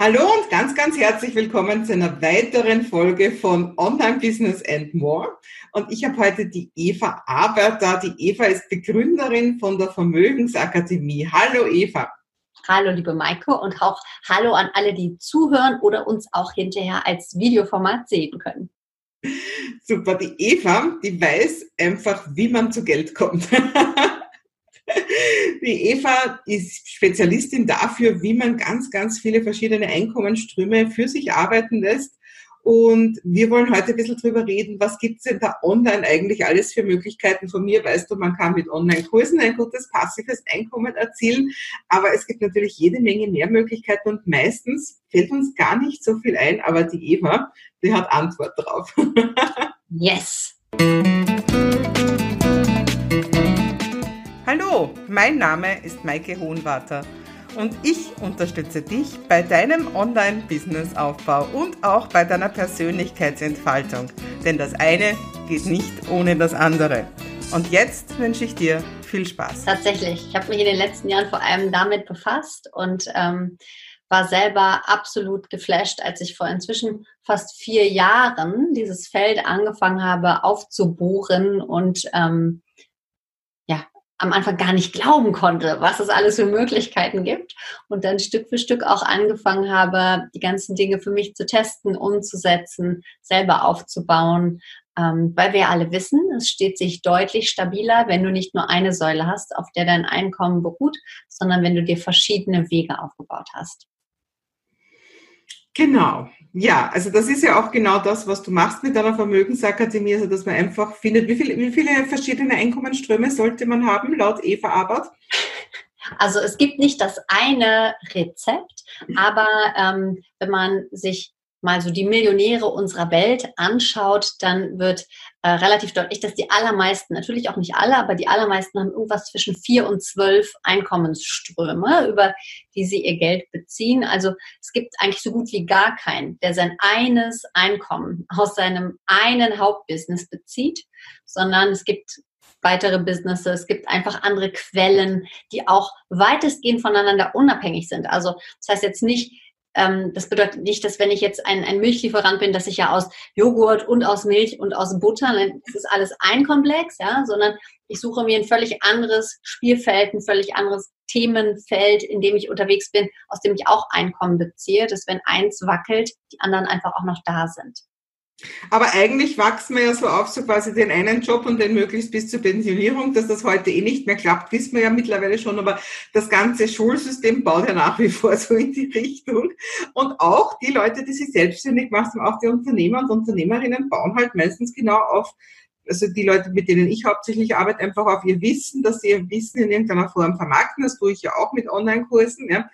Hallo und ganz, ganz herzlich willkommen zu einer weiteren Folge von Online Business and More. Und ich habe heute die Eva da. Die Eva ist Begründerin von der Vermögensakademie. Hallo Eva. Hallo liebe Maike und auch Hallo an alle, die zuhören oder uns auch hinterher als Videoformat sehen können. Super, die Eva, die weiß einfach, wie man zu Geld kommt. Die Eva ist Spezialistin dafür, wie man ganz, ganz viele verschiedene Einkommensströme für sich arbeiten lässt. Und wir wollen heute ein bisschen drüber reden, was gibt's denn da online eigentlich alles für Möglichkeiten. Von mir weißt du, man kann mit Online-Kursen ein gutes passives Einkommen erzielen, aber es gibt natürlich jede Menge mehr Möglichkeiten und meistens fällt uns gar nicht so viel ein, aber die Eva, die hat Antwort drauf. yes. Hallo, mein Name ist Maike Hohenwarter und ich unterstütze dich bei deinem Online-Business-Aufbau und auch bei deiner Persönlichkeitsentfaltung. Denn das eine geht nicht ohne das andere. Und jetzt wünsche ich dir viel Spaß. Tatsächlich. Ich habe mich in den letzten Jahren vor allem damit befasst und ähm, war selber absolut geflasht, als ich vor inzwischen fast vier Jahren dieses Feld angefangen habe aufzubohren und ähm, am Anfang gar nicht glauben konnte, was es alles für Möglichkeiten gibt und dann Stück für Stück auch angefangen habe, die ganzen Dinge für mich zu testen, umzusetzen, selber aufzubauen, ähm, weil wir alle wissen, es steht sich deutlich stabiler, wenn du nicht nur eine Säule hast, auf der dein Einkommen beruht, sondern wenn du dir verschiedene Wege aufgebaut hast. Genau. Ja, also das ist ja auch genau das, was du machst mit deiner Vermögensakademie, also dass man einfach findet, wie, viel, wie viele verschiedene Einkommensströme sollte man haben, laut Eva Abert? Also es gibt nicht das eine Rezept, aber ähm, wenn man sich mal so die Millionäre unserer Welt anschaut, dann wird äh, relativ deutlich, dass die allermeisten, natürlich auch nicht alle, aber die allermeisten haben irgendwas zwischen vier und zwölf Einkommensströme, über die sie ihr Geld beziehen. Also es gibt eigentlich so gut wie gar keinen, der sein eines Einkommen aus seinem einen Hauptbusiness bezieht, sondern es gibt weitere Businesses, es gibt einfach andere Quellen, die auch weitestgehend voneinander unabhängig sind. Also das heißt jetzt nicht, ähm, das bedeutet nicht, dass wenn ich jetzt ein, ein Milchlieferant bin, dass ich ja aus Joghurt und aus Milch und aus Butter, ne, das ist alles ein Komplex, ja, sondern ich suche mir ein völlig anderes Spielfeld, ein völlig anderes Themenfeld, in dem ich unterwegs bin, aus dem ich auch Einkommen beziehe, dass wenn eins wackelt, die anderen einfach auch noch da sind. Aber eigentlich wachsen wir ja so auf, so quasi den einen Job und den möglichst bis zur Pensionierung, dass das heute eh nicht mehr klappt, wissen wir ja mittlerweile schon, aber das ganze Schulsystem baut ja nach wie vor so in die Richtung. Und auch die Leute, die sich selbstständig machen, auch die Unternehmer und Unternehmerinnen bauen halt meistens genau auf, also die Leute, mit denen ich hauptsächlich arbeite, einfach auf ihr Wissen, dass sie ihr Wissen in irgendeiner Form vermarkten. Das tue ich ja auch mit Online-Kursen, ja.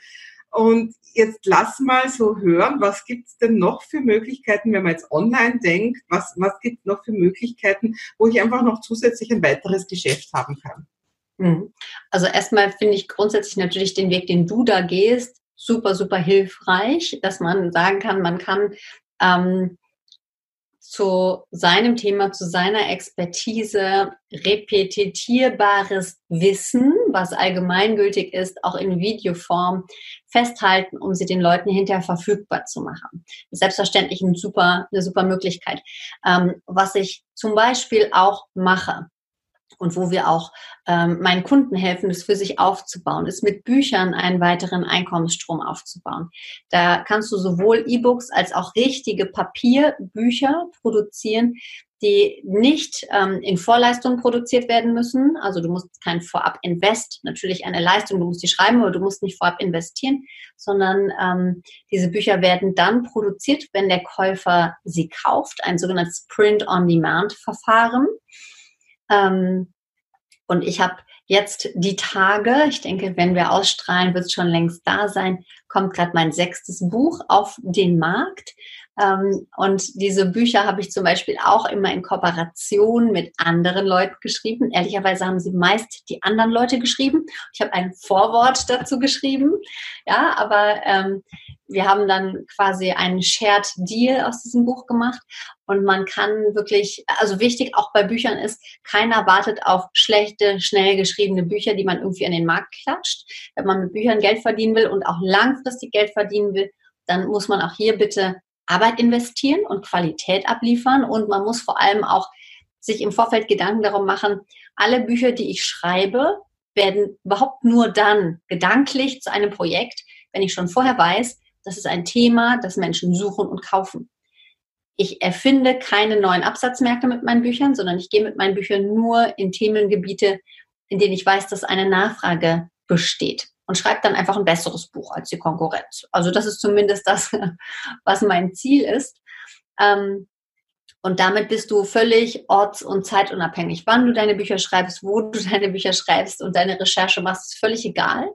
Und jetzt lass mal so hören, was gibt's denn noch für Möglichkeiten, wenn man jetzt online denkt, was, was gibt noch für Möglichkeiten, wo ich einfach noch zusätzlich ein weiteres Geschäft haben kann? Mhm. Also erstmal finde ich grundsätzlich natürlich den Weg, den du da gehst, super, super hilfreich, dass man sagen kann, man kann ähm, zu seinem Thema, zu seiner Expertise repetitierbares Wissen, was allgemeingültig ist, auch in Videoform festhalten, um sie den Leuten hinterher verfügbar zu machen. Selbstverständlich eine super, eine super Möglichkeit. Ähm, was ich zum Beispiel auch mache, und wo wir auch ähm, meinen Kunden helfen, das für sich aufzubauen, ist mit Büchern einen weiteren Einkommensstrom aufzubauen. Da kannst du sowohl E-Books als auch richtige Papierbücher produzieren, die nicht ähm, in Vorleistung produziert werden müssen. Also du musst kein Vorab-Invest, natürlich eine Leistung, du musst die schreiben, aber du musst nicht vorab investieren, sondern ähm, diese Bücher werden dann produziert, wenn der Käufer sie kauft, ein sogenanntes Print-on-Demand-Verfahren. Ähm, und ich habe jetzt die Tage, ich denke, wenn wir ausstrahlen, wird es schon längst da sein, kommt gerade mein sechstes Buch auf den Markt. Ähm, und diese Bücher habe ich zum Beispiel auch immer in Kooperation mit anderen Leuten geschrieben. Ehrlicherweise haben sie meist die anderen Leute geschrieben. Ich habe ein Vorwort dazu geschrieben. Ja, aber ähm, wir haben dann quasi einen Shared Deal aus diesem Buch gemacht. Und man kann wirklich, also wichtig auch bei Büchern ist, keiner wartet auf schlechte, schnell geschriebene Bücher, die man irgendwie an den Markt klatscht. Wenn man mit Büchern Geld verdienen will und auch langfristig Geld verdienen will, dann muss man auch hier bitte Arbeit investieren und Qualität abliefern und man muss vor allem auch sich im Vorfeld Gedanken darum machen, alle Bücher, die ich schreibe, werden überhaupt nur dann gedanklich zu einem Projekt, wenn ich schon vorher weiß, das ist ein Thema, das Menschen suchen und kaufen. Ich erfinde keine neuen Absatzmärkte mit meinen Büchern, sondern ich gehe mit meinen Büchern nur in Themengebiete, in denen ich weiß, dass eine Nachfrage besteht und schreibe dann einfach ein besseres Buch als die Konkurrenz. Also das ist zumindest das, was mein Ziel ist. Ähm, und damit bist du völlig orts- und zeitunabhängig. Wann du deine Bücher schreibst, wo du deine Bücher schreibst und deine Recherche machst, ist völlig egal.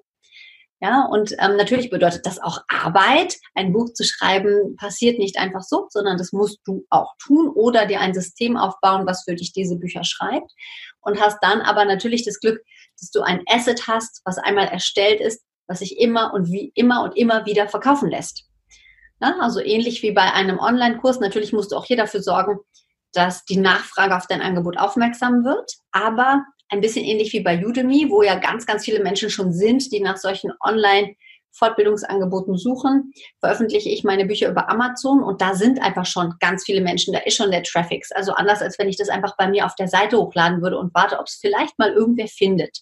Ja, und ähm, natürlich bedeutet das auch Arbeit. Ein Buch zu schreiben passiert nicht einfach so, sondern das musst du auch tun oder dir ein System aufbauen, was für dich diese Bücher schreibt. Und hast dann aber natürlich das Glück, dass du ein Asset hast, was einmal erstellt ist, was sich immer und wie immer und immer wieder verkaufen lässt. Ja, also ähnlich wie bei einem Online-Kurs. Natürlich musst du auch hier dafür sorgen, dass die Nachfrage auf dein Angebot aufmerksam wird. Aber ein bisschen ähnlich wie bei Udemy, wo ja ganz, ganz viele Menschen schon sind, die nach solchen Online- Fortbildungsangeboten suchen, veröffentliche ich meine Bücher über Amazon und da sind einfach schon ganz viele Menschen, da ist schon der Traffic. Also anders, als wenn ich das einfach bei mir auf der Seite hochladen würde und warte, ob es vielleicht mal irgendwer findet.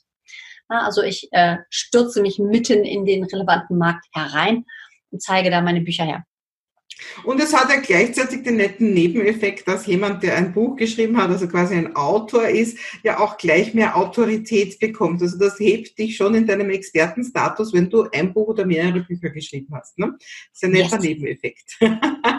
also ich äh, stürze mich mitten in den relevanten Markt herein und zeige da meine Bücher her. Und es hat ja gleichzeitig den netten Nebeneffekt, dass jemand, der ein Buch geschrieben hat, also quasi ein Autor ist, ja auch gleich mehr Autorität bekommt. Also das hebt dich schon in deinem Expertenstatus, wenn du ein Buch oder mehrere Bücher geschrieben hast. Ne? Das ist ein netter yes. Nebeneffekt.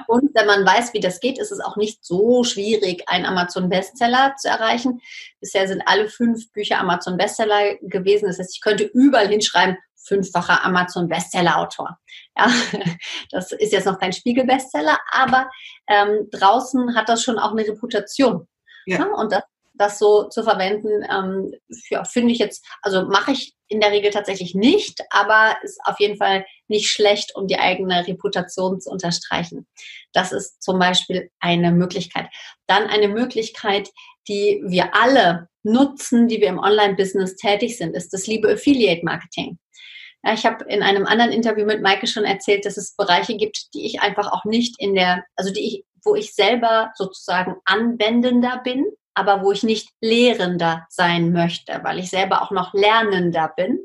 Und wenn man weiß, wie das geht, ist es auch nicht so schwierig, einen Amazon-Bestseller zu erreichen. Bisher sind alle fünf Bücher Amazon-Bestseller gewesen. Das heißt, ich könnte überall hinschreiben, fünffacher Amazon-Bestseller-Autor. Ja, das ist jetzt noch kein Spiegel-Bestseller, aber ähm, draußen hat das schon auch eine Reputation. Ja. ja und das, das so zu verwenden, ähm, ja, finde ich jetzt, also mache ich in der Regel tatsächlich nicht, aber ist auf jeden Fall nicht schlecht, um die eigene Reputation zu unterstreichen. Das ist zum Beispiel eine Möglichkeit. Dann eine Möglichkeit, die wir alle nutzen, die wir im Online-Business tätig sind, ist das liebe Affiliate-Marketing. Ich habe in einem anderen Interview mit Maike schon erzählt, dass es Bereiche gibt, die ich einfach auch nicht in der, also die ich, wo ich selber sozusagen anwendender bin, aber wo ich nicht lehrender sein möchte, weil ich selber auch noch lernender bin.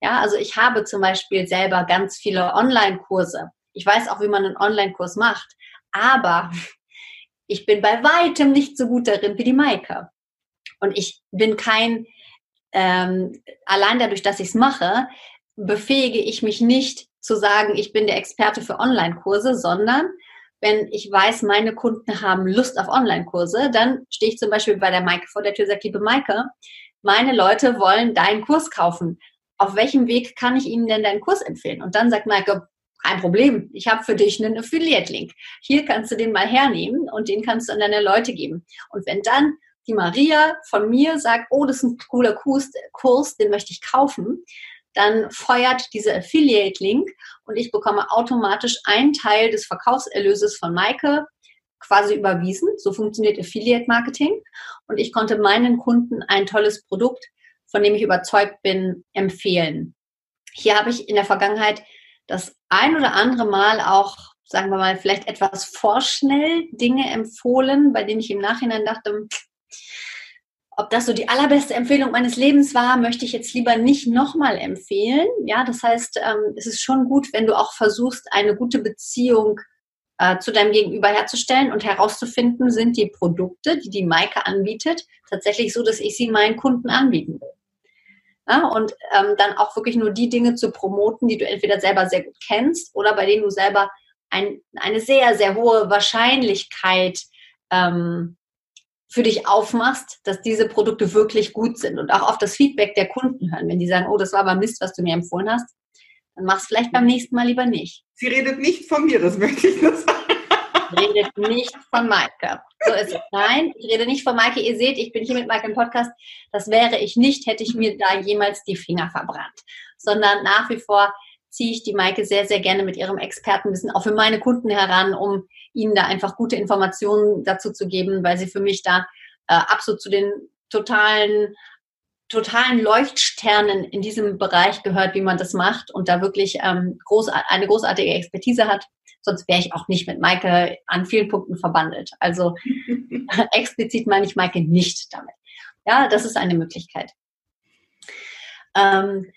Ja, also ich habe zum Beispiel selber ganz viele Online-Kurse. Ich weiß auch, wie man einen Online-Kurs macht, aber ich bin bei weitem nicht so gut darin wie die Maike. Und ich bin kein, ähm, allein dadurch, dass ich es mache, befähige ich mich nicht zu sagen, ich bin der Experte für Online-Kurse, sondern wenn ich weiß, meine Kunden haben Lust auf Online-Kurse, dann stehe ich zum Beispiel bei der Maike vor der Tür und sage, liebe Maike, meine Leute wollen deinen Kurs kaufen. Auf welchem Weg kann ich ihnen denn deinen Kurs empfehlen? Und dann sagt Maike, kein Problem, ich habe für dich einen Affiliate-Link. Hier kannst du den mal hernehmen und den kannst du an deine Leute geben. Und wenn dann die Maria von mir sagt, oh, das ist ein cooler Kurs, den möchte ich kaufen, dann feuert dieser Affiliate-Link und ich bekomme automatisch einen Teil des Verkaufserlöses von Maike quasi überwiesen. So funktioniert Affiliate-Marketing. Und ich konnte meinen Kunden ein tolles Produkt, von dem ich überzeugt bin, empfehlen. Hier habe ich in der Vergangenheit das ein oder andere Mal auch, sagen wir mal, vielleicht etwas vorschnell Dinge empfohlen, bei denen ich im Nachhinein dachte, ob das so die allerbeste Empfehlung meines Lebens war, möchte ich jetzt lieber nicht nochmal empfehlen. Ja, das heißt, ähm, es ist schon gut, wenn du auch versuchst, eine gute Beziehung äh, zu deinem Gegenüber herzustellen und herauszufinden, sind die Produkte, die die Maike anbietet, tatsächlich so, dass ich sie meinen Kunden anbieten will. Ja, und ähm, dann auch wirklich nur die Dinge zu promoten, die du entweder selber sehr gut kennst oder bei denen du selber ein, eine sehr, sehr hohe Wahrscheinlichkeit ähm, für dich aufmachst, dass diese Produkte wirklich gut sind und auch auf das Feedback der Kunden hören. Wenn die sagen, oh, das war aber Mist, was du mir empfohlen hast, dann mach es vielleicht beim nächsten Mal lieber nicht. Sie redet nicht von mir, das möchte ich nur sagen. Redet nicht von Maike. So ist es. Nein, ich rede nicht von Maike. Ihr seht, ich bin hier mit Maike im Podcast. Das wäre ich nicht, hätte ich mir da jemals die Finger verbrannt. Sondern nach wie vor ziehe ich die Maike sehr, sehr gerne mit ihrem Expertenwissen auch für meine Kunden heran, um ihnen da einfach gute Informationen dazu zu geben, weil sie für mich da äh, absolut zu den totalen totalen Leuchtsternen in diesem Bereich gehört, wie man das macht und da wirklich ähm, groß, eine großartige Expertise hat. Sonst wäre ich auch nicht mit Maike an vielen Punkten verbandelt. Also explizit meine ich Maike nicht damit. Ja, das ist eine Möglichkeit. Ähm,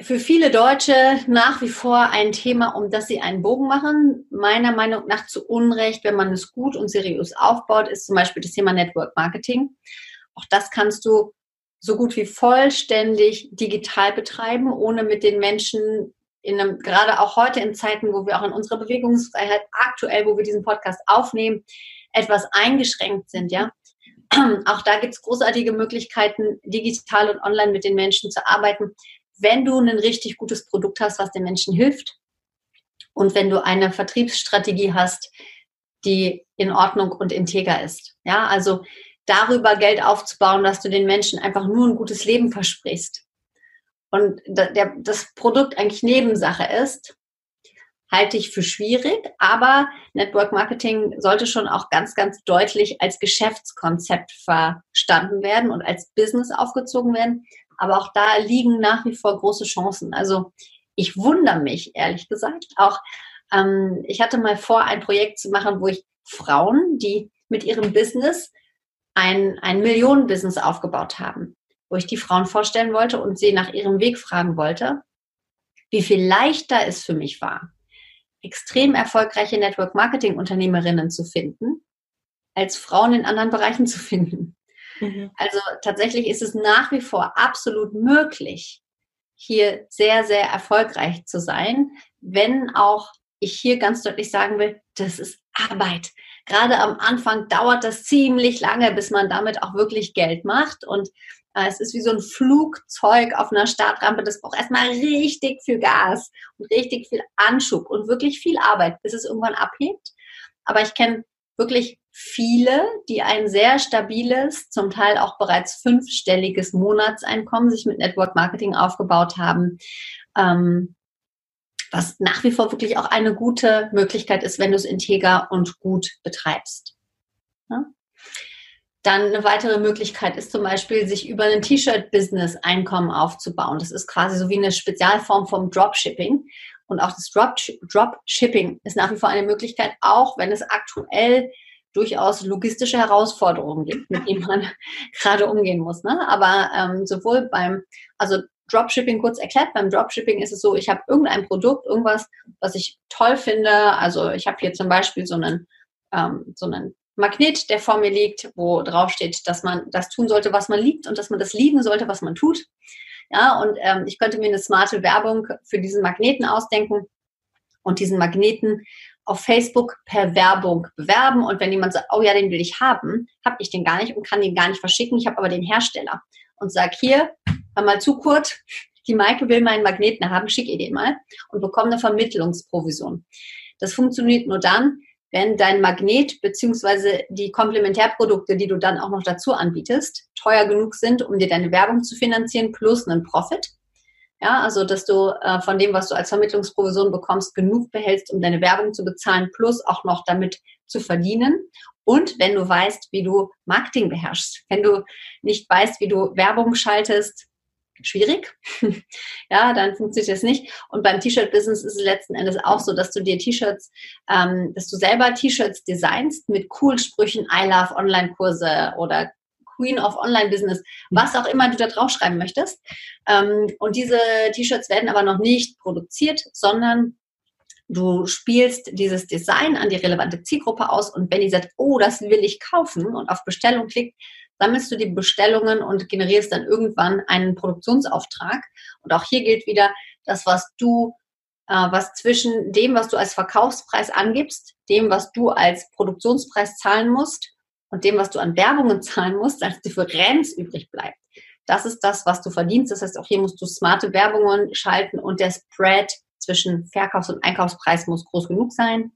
für viele Deutsche nach wie vor ein Thema, um das sie einen Bogen machen. Meiner Meinung nach zu Unrecht, wenn man es gut und seriös aufbaut, ist zum Beispiel das Thema Network Marketing. Auch das kannst du so gut wie vollständig digital betreiben, ohne mit den Menschen in einem, gerade auch heute in Zeiten, wo wir auch in unserer Bewegungsfreiheit aktuell, wo wir diesen Podcast aufnehmen, etwas eingeschränkt sind, ja. Auch da gibt es großartige Möglichkeiten, digital und online mit den Menschen zu arbeiten, wenn du ein richtig gutes Produkt hast, was den Menschen hilft und wenn du eine Vertriebsstrategie hast, die in Ordnung und integer ist. Ja, also darüber Geld aufzubauen, dass du den Menschen einfach nur ein gutes Leben versprichst und das Produkt eigentlich Nebensache ist, halte ich für schwierig, aber Network Marketing sollte schon auch ganz, ganz deutlich als Geschäftskonzept verstanden werden und als Business aufgezogen werden. Aber auch da liegen nach wie vor große Chancen. Also ich wundere mich, ehrlich gesagt, auch ähm, ich hatte mal vor, ein Projekt zu machen, wo ich Frauen, die mit ihrem Business ein, ein Millionenbusiness aufgebaut haben, wo ich die Frauen vorstellen wollte und sie nach ihrem Weg fragen wollte, wie viel leichter es für mich war, extrem erfolgreiche Network Marketing Unternehmerinnen zu finden, als Frauen in anderen Bereichen zu finden. Mhm. Also tatsächlich ist es nach wie vor absolut möglich, hier sehr, sehr erfolgreich zu sein, wenn auch ich hier ganz deutlich sagen will, das ist Arbeit gerade am Anfang dauert das ziemlich lange, bis man damit auch wirklich Geld macht. Und äh, es ist wie so ein Flugzeug auf einer Startrampe. Das braucht erstmal richtig viel Gas und richtig viel Anschub und wirklich viel Arbeit, bis es irgendwann abhebt. Aber ich kenne wirklich viele, die ein sehr stabiles, zum Teil auch bereits fünfstelliges Monatseinkommen sich mit Network Marketing aufgebaut haben. Ähm, was nach wie vor wirklich auch eine gute Möglichkeit ist, wenn du es integer und gut betreibst. Ja? Dann eine weitere Möglichkeit ist zum Beispiel, sich über ein T-Shirt-Business Einkommen aufzubauen. Das ist quasi so wie eine Spezialform vom Dropshipping. Und auch das Dropshipping ist nach wie vor eine Möglichkeit, auch wenn es aktuell durchaus logistische Herausforderungen gibt, mit denen man gerade umgehen muss. Ne? Aber ähm, sowohl beim, also Dropshipping kurz erklärt. Beim Dropshipping ist es so, ich habe irgendein Produkt, irgendwas, was ich toll finde. Also ich habe hier zum Beispiel so einen, ähm, so einen Magnet, der vor mir liegt, wo drauf steht, dass man das tun sollte, was man liebt und dass man das lieben sollte, was man tut. Ja, und ähm, ich könnte mir eine smarte Werbung für diesen Magneten ausdenken und diesen Magneten auf Facebook per Werbung bewerben. Und wenn jemand sagt, oh ja, den will ich haben, habe ich den gar nicht und kann den gar nicht verschicken. Ich habe aber den Hersteller und sage hier, hör mal zu, Kurt, die Maike will meinen Magneten haben, schick ihr den mal und bekomme eine Vermittlungsprovision. Das funktioniert nur dann, wenn dein Magnet beziehungsweise die Komplementärprodukte, die du dann auch noch dazu anbietest, teuer genug sind, um dir deine Werbung zu finanzieren, plus einen Profit. Ja, also dass du äh, von dem, was du als Vermittlungsprovision bekommst, genug behältst, um deine Werbung zu bezahlen, plus auch noch damit zu verdienen. Und wenn du weißt, wie du Marketing beherrschst, wenn du nicht weißt, wie du Werbung schaltest, schwierig. ja, dann funktioniert das nicht. Und beim T-Shirt-Business ist es letzten Endes auch so, dass du dir T-Shirts, ähm, dass du selber T-Shirts designst mit coolen Sprüchen, I love Online-Kurse oder Queen of Online-Business, was auch immer du da draufschreiben möchtest. Ähm, und diese T-Shirts werden aber noch nicht produziert, sondern du spielst dieses Design an die relevante Zielgruppe aus und wenn die sagt, oh, das will ich kaufen und auf Bestellung klickt, sammelst du die Bestellungen und generierst dann irgendwann einen Produktionsauftrag. Und auch hier gilt wieder, das, was du, äh, was zwischen dem, was du als Verkaufspreis angibst, dem, was du als Produktionspreis zahlen musst und dem, was du an Werbungen zahlen musst, als Differenz übrig bleibt. Das ist das, was du verdienst. Das heißt, auch hier musst du smarte Werbungen schalten und der Spread zwischen Verkaufs- und Einkaufspreis muss groß genug sein.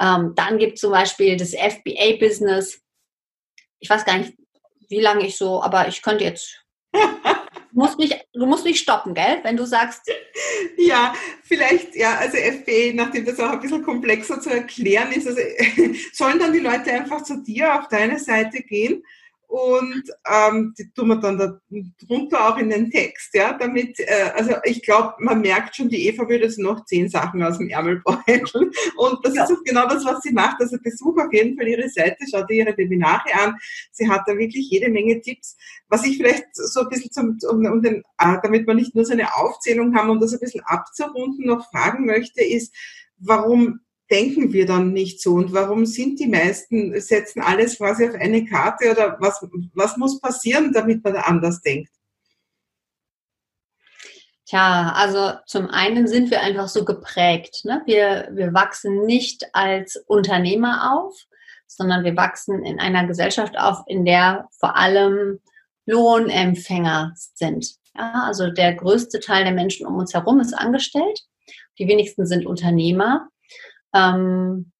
Ähm, dann gibt es zum Beispiel das FBA-Business. Ich weiß gar nicht, wie lange ich so, aber ich könnte jetzt. Du musst mich, du musst mich stoppen, gell? Wenn du sagst. Ja, vielleicht, ja, also FBA, nachdem das auch ein bisschen komplexer zu erklären ist, also sollen dann die Leute einfach zu dir auf deine Seite gehen und ähm, die tun wir dann da drunter auch in den Text, ja, damit, äh, also ich glaube, man merkt schon, die Eva würde so noch zehn Sachen aus dem Ärmel beuteln. Und das ja. ist genau das, was sie macht, also besuch auf jeden Fall ihre Seite, schau dir ihre Webinare an, sie hat da wirklich jede Menge Tipps, was ich vielleicht so ein bisschen zum, um, um den, äh, damit wir nicht nur so eine Aufzählung haben, um das ein bisschen abzurunden, noch fragen möchte, ist, warum denken wir dann nicht so? Und warum sind die meisten, setzen alles quasi auf eine Karte oder was, was muss passieren, damit man anders denkt? Tja, also zum einen sind wir einfach so geprägt. Ne? Wir, wir wachsen nicht als Unternehmer auf, sondern wir wachsen in einer Gesellschaft auf, in der vor allem Lohnempfänger sind. Ja, also der größte Teil der Menschen um uns herum ist angestellt. Die wenigsten sind Unternehmer. Ähm,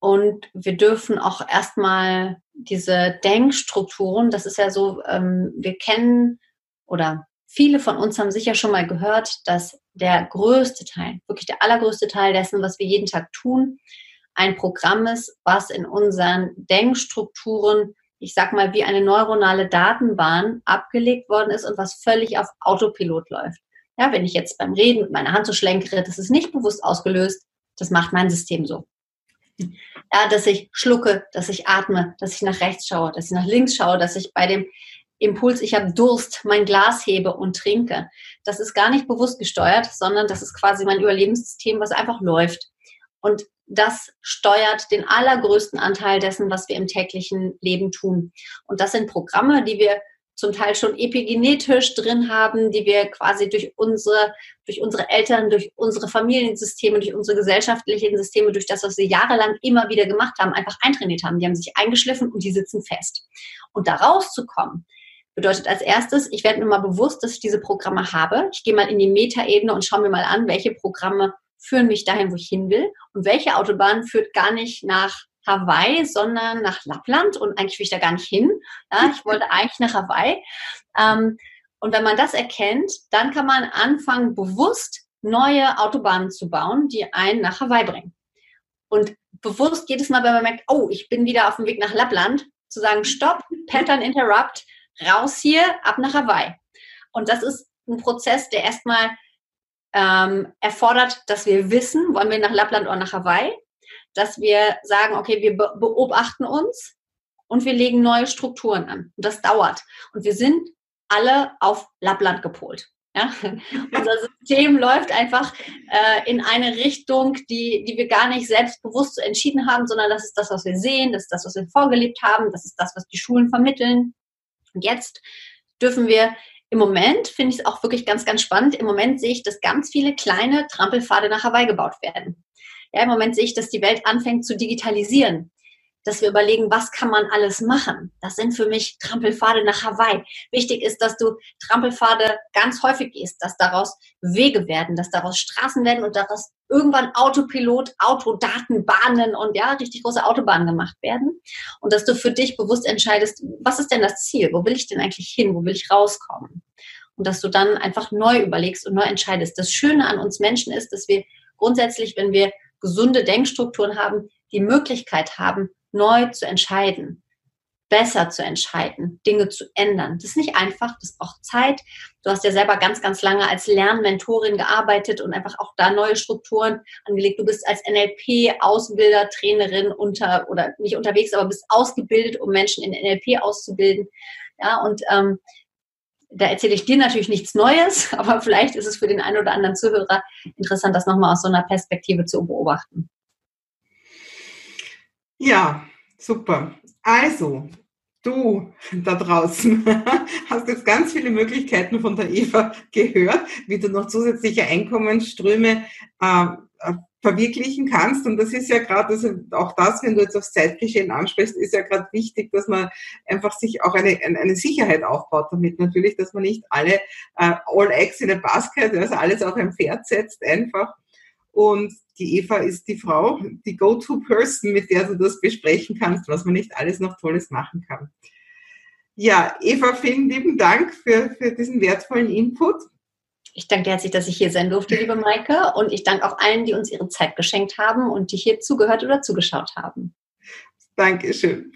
und wir dürfen auch erstmal diese Denkstrukturen, das ist ja so, ähm, wir kennen oder viele von uns haben sicher schon mal gehört, dass der größte Teil, wirklich der allergrößte Teil dessen, was wir jeden Tag tun, ein Programm ist, was in unseren Denkstrukturen, ich sag mal, wie eine neuronale Datenbahn abgelegt worden ist und was völlig auf Autopilot läuft. Ja, wenn ich jetzt beim Reden mit meiner Hand so schlenkere, das ist nicht bewusst ausgelöst, das macht mein System so. Ja, dass ich schlucke, dass ich atme, dass ich nach rechts schaue, dass ich nach links schaue, dass ich bei dem Impuls, ich habe Durst, mein Glas hebe und trinke. Das ist gar nicht bewusst gesteuert, sondern das ist quasi mein Überlebenssystem, was einfach läuft. Und das steuert den allergrößten Anteil dessen, was wir im täglichen Leben tun. Und das sind Programme, die wir zum Teil schon epigenetisch drin haben, die wir quasi durch unsere, durch unsere Eltern, durch unsere Familiensysteme, durch unsere gesellschaftlichen Systeme, durch das, was wir jahrelang immer wieder gemacht haben, einfach eintrainiert haben. Die haben sich eingeschliffen und die sitzen fest. Und da rauszukommen, bedeutet als erstes, ich werde mir mal bewusst, dass ich diese Programme habe. Ich gehe mal in die Metaebene und schaue mir mal an, welche Programme führen mich dahin, wo ich hin will und welche Autobahn führt gar nicht nach Hawaii, sondern nach Lappland und eigentlich will ich da gar nicht hin. Ja, ich wollte eigentlich nach Hawaii. Ähm, und wenn man das erkennt, dann kann man anfangen, bewusst neue Autobahnen zu bauen, die einen nach Hawaii bringen. Und bewusst geht es mal, wenn man merkt, oh, ich bin wieder auf dem Weg nach Lappland, zu sagen, stopp, Pattern Interrupt, raus hier, ab nach Hawaii. Und das ist ein Prozess, der erstmal ähm, erfordert, dass wir wissen, wollen wir nach Lappland oder nach Hawaii dass wir sagen, okay, wir beobachten uns und wir legen neue Strukturen an. Und das dauert. Und wir sind alle auf Lappland gepolt. Ja? Unser System läuft einfach äh, in eine Richtung, die, die wir gar nicht selbstbewusst entschieden haben, sondern das ist das, was wir sehen, das ist das, was wir vorgelebt haben, das ist das, was die Schulen vermitteln. Und jetzt dürfen wir im Moment, finde ich es auch wirklich ganz, ganz spannend, im Moment sehe ich, dass ganz viele kleine Trampelpfade nach Hawaii gebaut werden. Ja, im Moment sehe ich, dass die Welt anfängt zu digitalisieren. Dass wir überlegen, was kann man alles machen? Das sind für mich Trampelpfade nach Hawaii. Wichtig ist, dass du Trampelpfade ganz häufig gehst, dass daraus Wege werden, dass daraus Straßen werden und daraus irgendwann Autopilot, Autodatenbahnen und ja, richtig große Autobahnen gemacht werden. Und dass du für dich bewusst entscheidest, was ist denn das Ziel? Wo will ich denn eigentlich hin? Wo will ich rauskommen? Und dass du dann einfach neu überlegst und neu entscheidest. Das Schöne an uns Menschen ist, dass wir grundsätzlich, wenn wir gesunde Denkstrukturen haben, die Möglichkeit haben, neu zu entscheiden, besser zu entscheiden, Dinge zu ändern. Das ist nicht einfach, das braucht Zeit. Du hast ja selber ganz, ganz lange als Lernmentorin gearbeitet und einfach auch da neue Strukturen angelegt. Du bist als NLP-Ausbilder, Trainerin unter oder nicht unterwegs, aber bist ausgebildet, um Menschen in NLP auszubilden. Ja, und ähm, da erzähle ich dir natürlich nichts Neues, aber vielleicht ist es für den einen oder anderen Zuhörer interessant, das nochmal aus so einer Perspektive zu beobachten. Ja, super. Also, du da draußen hast jetzt ganz viele Möglichkeiten von der Eva gehört, wie du noch zusätzliche Einkommensströme äh, verwirklichen kannst. Und das ist ja gerade, also auch das, wenn du jetzt aufs Zeitgeschehen ansprichst, ist ja gerade wichtig, dass man einfach sich auch eine, eine Sicherheit aufbaut damit natürlich, dass man nicht alle äh, all eggs in a basket, also alles auf ein Pferd setzt einfach. Und die Eva ist die Frau, die Go-To-Person, mit der du das besprechen kannst, was man nicht alles noch Tolles machen kann. Ja, Eva, vielen lieben Dank für, für diesen wertvollen Input. Ich danke herzlich, dass ich hier sein durfte, liebe Maike. Und ich danke auch allen, die uns ihre Zeit geschenkt haben und die hier zugehört oder zugeschaut haben. Dankeschön.